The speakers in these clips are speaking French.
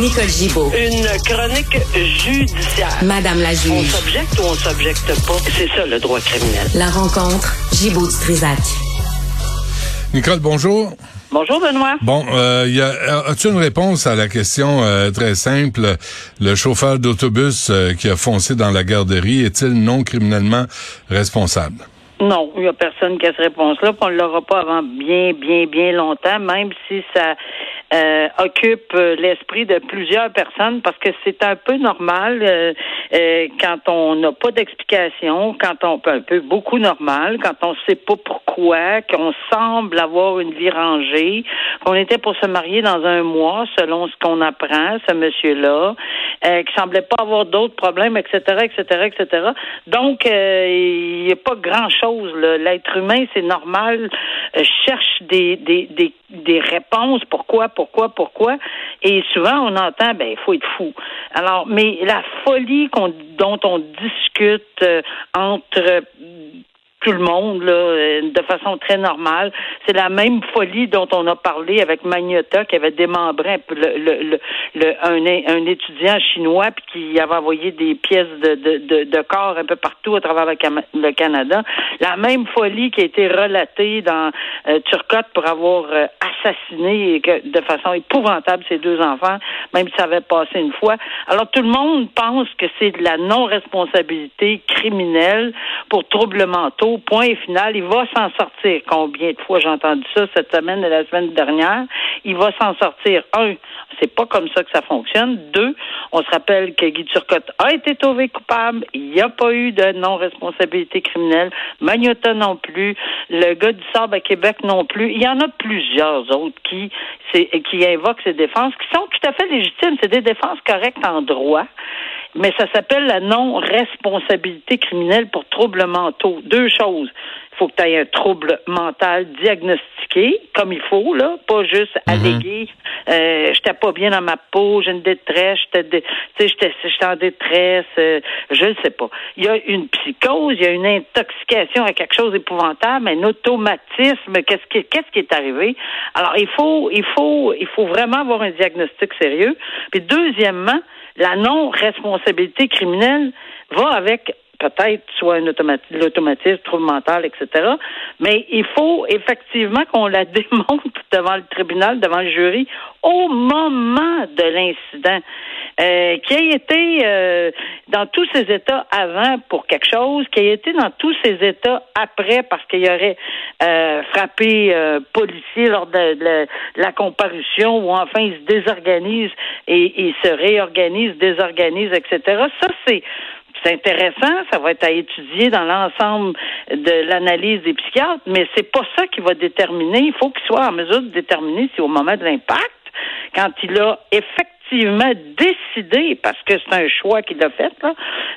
Nicole Gibaud. Une chronique judiciaire. Madame la On juge. s'objecte ou on s'objecte pas? C'est ça le droit criminel. La rencontre, Gibaud du Trisac. Nicole, bonjour. Bonjour Benoît. Bon, euh, y a, as-tu une réponse à la question euh, très simple? Le chauffeur d'autobus euh, qui a foncé dans la garderie est-il non criminellement responsable? Non, il n'y a personne qui a cette réponse-là. On ne l'aura pas avant bien, bien, bien longtemps, même si ça euh, occupe euh, l'esprit de plusieurs personnes, parce que c'est un peu normal euh, euh, quand on n'a pas d'explication, quand on un peu beaucoup normal, quand on sait pas pourquoi, qu'on semble avoir une vie rangée, qu'on était pour se marier dans un mois, selon ce qu'on apprend, ce monsieur-là, euh, qui semblait pas avoir d'autres problèmes, etc., etc., etc. Donc, euh, il n'y a pas grand-chose. L'être humain, c'est normal, cherche des, des, des, des réponses. Pourquoi, pourquoi, pourquoi? Et souvent, on entend, ben, il faut être fou. Alors, mais la folie qu'on, dont on discute euh, entre tout le monde là, euh, de façon très normale. C'est la même folie dont on a parlé avec Magnota qui avait démembré le, le, un, étudiant chinois puis qui avait envoyé des pièces de, de, de, corps un peu partout à travers le, Canada. La même folie qui a été relatée dans euh, Turcotte pour avoir euh, assassiné de façon épouvantable ses deux enfants, même si ça avait passé une fois. Alors tout le monde pense que c'est de la non-responsabilité criminelle pour troubles mentaux. Point final, il va s'en sortir. Combien de fois j'ai entendu ça cette semaine et la semaine dernière? Il va s'en sortir. Un, c'est pas comme ça que ça fonctionne. Deux, on se rappelle que Guy Turcotte a été trouvé coupable. Il n'y a pas eu de non-responsabilité criminelle. Magnota non plus. Le gars du Sable à Québec non plus. Il y en a plusieurs autres qui, qui invoquent ces défenses, qui sont tout à fait légitimes. C'est des défenses correctes en droit mais ça s'appelle la non-responsabilité criminelle pour troubles mentaux. Deux choses. Il faut que tu aies un trouble mental diagnostiqué, comme il faut, là, pas juste allégué. Euh, j'étais pas bien dans ma peau, j'ai une détresse, j'étais, dé- tu sais, j'étais, j'étais en détresse, euh, je ne sais pas. Il y a une psychose, il y a une intoxication à quelque chose d'épouvantable, un automatisme. Qu'est-ce qui, qu'est-ce qui est arrivé? Alors, il faut, il faut, il faut vraiment avoir un diagnostic sérieux. Puis, deuxièmement, la non-responsabilité criminelle va avec peut-être soit l'automatisme, trouble mental, etc. Mais il faut effectivement qu'on la démontre devant le tribunal, devant le jury, au moment de l'incident. Euh, qui a été euh, dans tous ses états avant pour quelque chose, qui a été dans tous ses états après parce qu'il aurait euh, frappé euh, policier lors de, de la comparution ou enfin il se désorganise et il se réorganise, désorganise, etc. Ça, c'est c'est intéressant, ça va être à étudier dans l'ensemble de l'analyse des psychiatres, mais c'est pas ça qui va déterminer. Il faut qu'il soit en mesure de déterminer si au moment de l'impact, quand il a effectivement décidé, parce que c'est un choix qu'il a fait,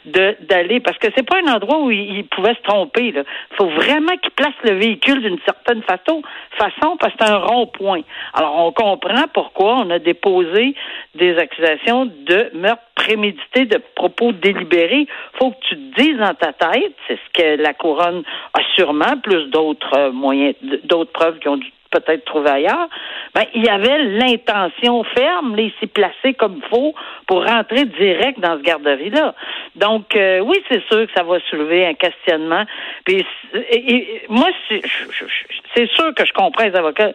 de d'aller, parce que c'est pas un endroit où il, il pouvait se tromper. Il faut vraiment qu'il place le véhicule d'une certaine façon, façon, parce que c'est un rond-point. Alors on comprend pourquoi on a déposé des accusations de meurtre prémédité, de propos délibérés. faut que tu te dises dans ta tête, c'est ce que la couronne a sûrement, plus d'autres euh, moyens, d'autres preuves qui ont dû peut-être trouver ailleurs, ben, il y avait l'intention ferme, là, il s'est placé comme il faut pour rentrer direct dans ce garderie-là. Donc, euh, oui, c'est sûr que ça va soulever un questionnement. Puis, et- et- moi, c'est sûr que je comprends les avocats.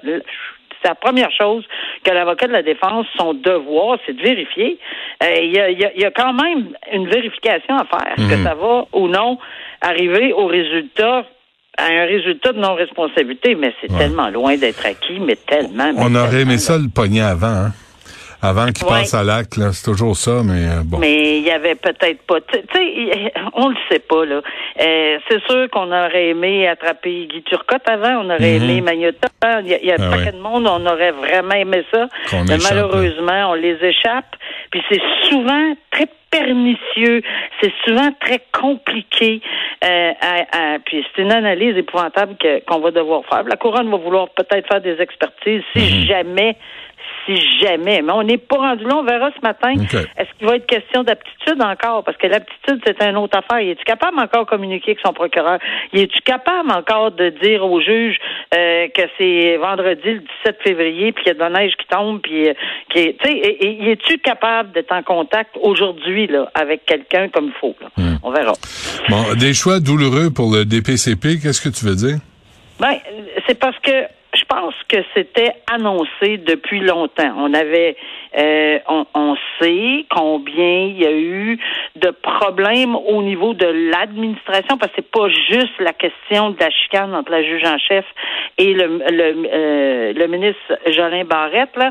C'est la première chose que l'avocat de la défense, son devoir, c'est de vérifier. Euh, Il y, a, il y a- il y a quand même une vérification à faire. Est-ce que ça va ou non arriver au résultat à un résultat de non-responsabilité, mais c'est Ouais. tellement loin d'être acquis, mais tellement. mais On aurait tellement aimé ça le pogner avant, hein? Avant qu'il Ouais. passe à l'acte, là. C'est toujours ça, mais euh, bon. Mais il y avait peut-être pas. Tu sais, on le sait pas là. Euh, c'est sûr qu'on aurait aimé attraper Guy Turcotte avant. On aurait Mhm. aimé Magnota. Il y a, y a Ah un paquet ouais. de monde. On aurait vraiment aimé ça. Mais échappe, malheureusement, on les échappe. Puis c'est souvent très pernicieux, c'est souvent très compliqué. Euh, à, puis c'est une analyse épouvantable qu'on va devoir faire. La couronne va vouloir peut-être faire des expertises si mhm. jamais si jamais. Mais on n'est pas rendu là. On verra ce matin. Est-ce qu'il va être question d'aptitude encore? Parce que l'aptitude, c'est une autre affaire. Es-tu capable encore de communiquer avec son procureur? Es-tu capable encore de dire au juge euh, que c'est vendredi le 17 février, puis qu'il y a de la neige qui tombe, puis euh, qui tu sais, es-tu capable d'être en contact aujourd'hui là avec quelqu'un comme il faut? Hmm. On verra. Bon, des choix douloureux pour le DPCP. Qu'est-ce que tu veux dire? Ben, c'est parce que je pense que c'était annoncé depuis longtemps. On avait, euh, on, sait combien il y a eu de problèmes au niveau de l'administration, parce que c'est pas juste la question de la chicane entre la juge en chef et le, le, euh, le ministre Jolin Barrette là,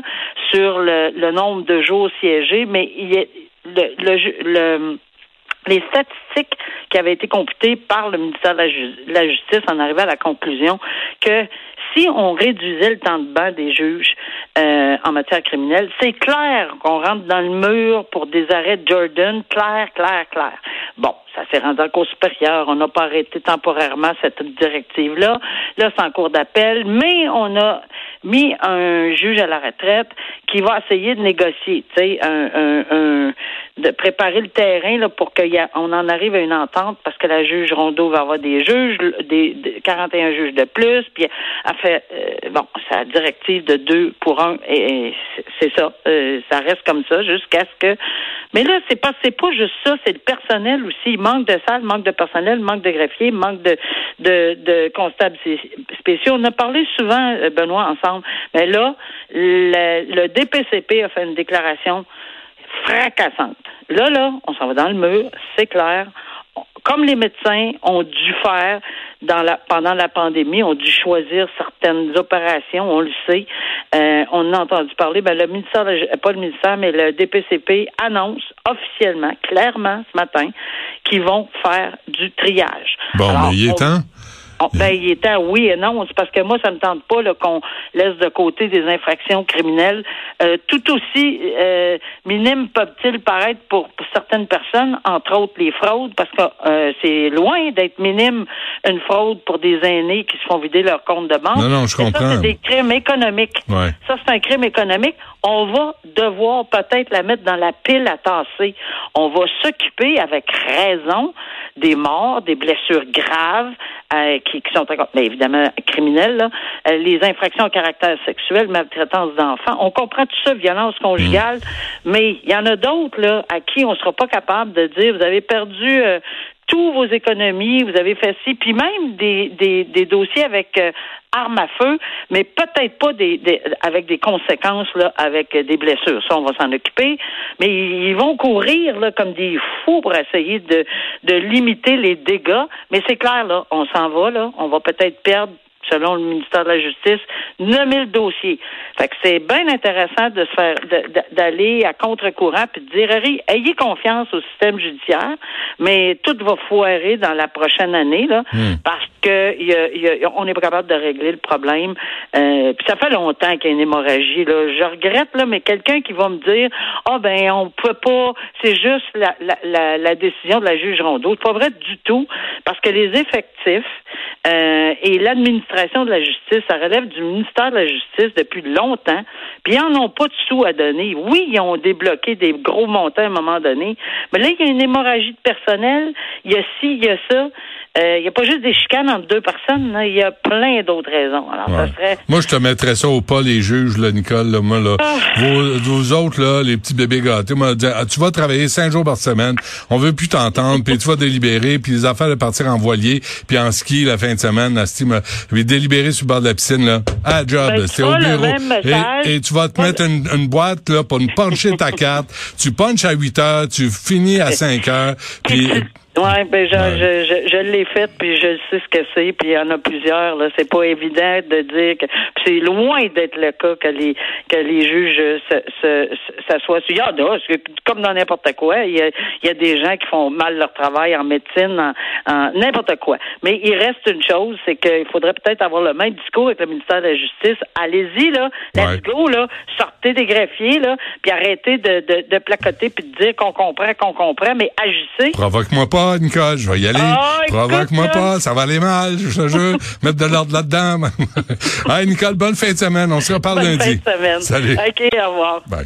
sur le, le nombre de jours siégés, mais il y a, le, le, le les statistiques qui avaient été computées par le ministère de la, Justice en arrivaient à la conclusion que si on réduisait le temps de banc des juges euh, en matière criminelle, c'est clair qu'on rentre dans le mur pour des arrêts Jordan, clair, clair, clair. Bon, ça s'est rendu en cours supérieur. On n'a pas arrêté temporairement cette directive-là. Là, c'est en cours d'appel, mais on a mis un juge à la retraite qui va essayer de négocier, tu sais, un, un, un, de préparer le terrain là, pour qu'on en arrive à une entente parce que la juge Rondeau va avoir des juges, des, 41 juges de plus, puis elle fait euh, bon, sa directive de deux pour un et, c'est ça, euh, ça reste comme ça jusqu'à ce que mais là, c'est pas c'est pas juste ça, c'est le personnel aussi. Manque de salles, manque de personnel, manque de greffiers, manque de, de, de constables spéciaux. On a parlé souvent, euh, Benoît, ensemble. Mais là, le, le DPCP a fait une déclaration fracassante. Là, là, on s'en va dans le mur, c'est clair comme les médecins ont dû faire dans la, pendant la pandémie, ont dû choisir certaines opérations, on le sait. Euh, on a entendu parler, ben, le ministère, pas le ministère, mais le DPCP annonce officiellement, clairement ce matin, qu'ils vont faire du triage. Bon, mais il est temps. Oh, ben, il est temps, oui et non. C'est parce que moi, ça me tente pas qu'on laisse de côté des infractions criminelles. Euh, tout aussi euh, minimes peuvent-ils paraître pour, certaines personnes, entre autres les fraudes, parce que euh, c'est loin d'être minime une fraude pour des aînés qui se font vider leur compte de banque. Non, non, je comprends. Ça, c'est des crimes économiques. Ça, c'est un crime économique. On va devoir peut-être la mettre dans la pile à tasser. On va s'occuper avec raison des morts, des blessures graves, euh, qui, qui, sont mais évidemment criminelles, euh, les infractions à caractère sexuel, maltraitance d'enfants. On comprend tout ça, violence conjugale, mm. mais il y en a d'autres là à qui on ne sera pas capable de dire vous avez perdu euh, tous vos économies, vous avez fait ci, puis même des, des, des dossiers avec euh, armes à feu, mais peut-être pas des, des, avec des conséquences là, avec des blessures. Ça, on va s'en occuper. Mais ils vont courir là comme des fous pour essayer de, de limiter les dégâts. Mais c'est clair là, on s'en va là, on va peut-être perdre selon le ministère de la Justice, 9000 dossiers. Fait que c'est bien intéressant de se faire d'aller à contre-courant puis de dire ayez confiance au système judiciaire, mais tout va foirer dans la prochaine année là, hmm. parce que y a, y a, on n'est pas capable de régler le problème. Euh, puis ça fait longtemps qu'il y a une hémorragie là. Je regrette là, mais quelqu'un qui va me dire ah oh, ben on peut pas, c'est juste la, la, la, décision de la juge Rondeau. C'est pas vrai du tout parce que les effectifs euh, et l'administration de la justice, ça relève du ministère de la Justice depuis longtemps. Puis ils n'en ont pas de sous à donner. Oui, ils ont débloqué des gros montants à un moment donné, mais là, il y a une hémorragie de personnel. Il y a ci, il y a ça. Euh, il n'y a pas juste des chicanes entre deux personnes, il y a plein d'autres raisons. Moi, je te mettrais ça au pas, les juges, là, Nicole. Là, moi, là, ah. vous, autres, là, les petits bébés gâtés, moi, ah, tu vas travailler cinq jours par semaine, on veut plus t'entendre, puis tu vas délibérer, puis les affaires de partir en voilier, puis en ski la fin de semaine, la style, délibérer sur le bord de la piscine, là. Ah, job, ben, c'est au bureau. Et, tu vas te mettre une, boîte, là, pour puncher ta carte. Tu punches à 8 heures, tu finis à 5 heures, puis Oui, ben je, je, je, je l'ai fait, puis je sais ce que c'est, puis il y en a plusieurs. Là, c'est pas évident de dire que c'est loin d'être le cas que les que les juges s'assoient. Il y en a, comme dans n'importe quoi, il y, a, il y a des gens qui font mal leur travail en médecine, en, n'importe quoi. Mais il reste une chose, c'est qu'il faudrait peut-être avoir le même discours avec le ministère de la Justice. Allez-y là, let's go là, sortez des greffiers là, puis arrêtez de, de, de placoter puis de dire qu'on comprend, qu'on comprend, mais agissez. Provoque-moi pas Nicole, je vais y aller. Ah, Provoque-moi pas, ça va aller mal, je te jure. Mettre de l'ordre là-dedans. hey, Nicole, bonne fin de semaine. On se reparle bonne lundi. Fin de semaine. Salut. OK, au revoir. Bye.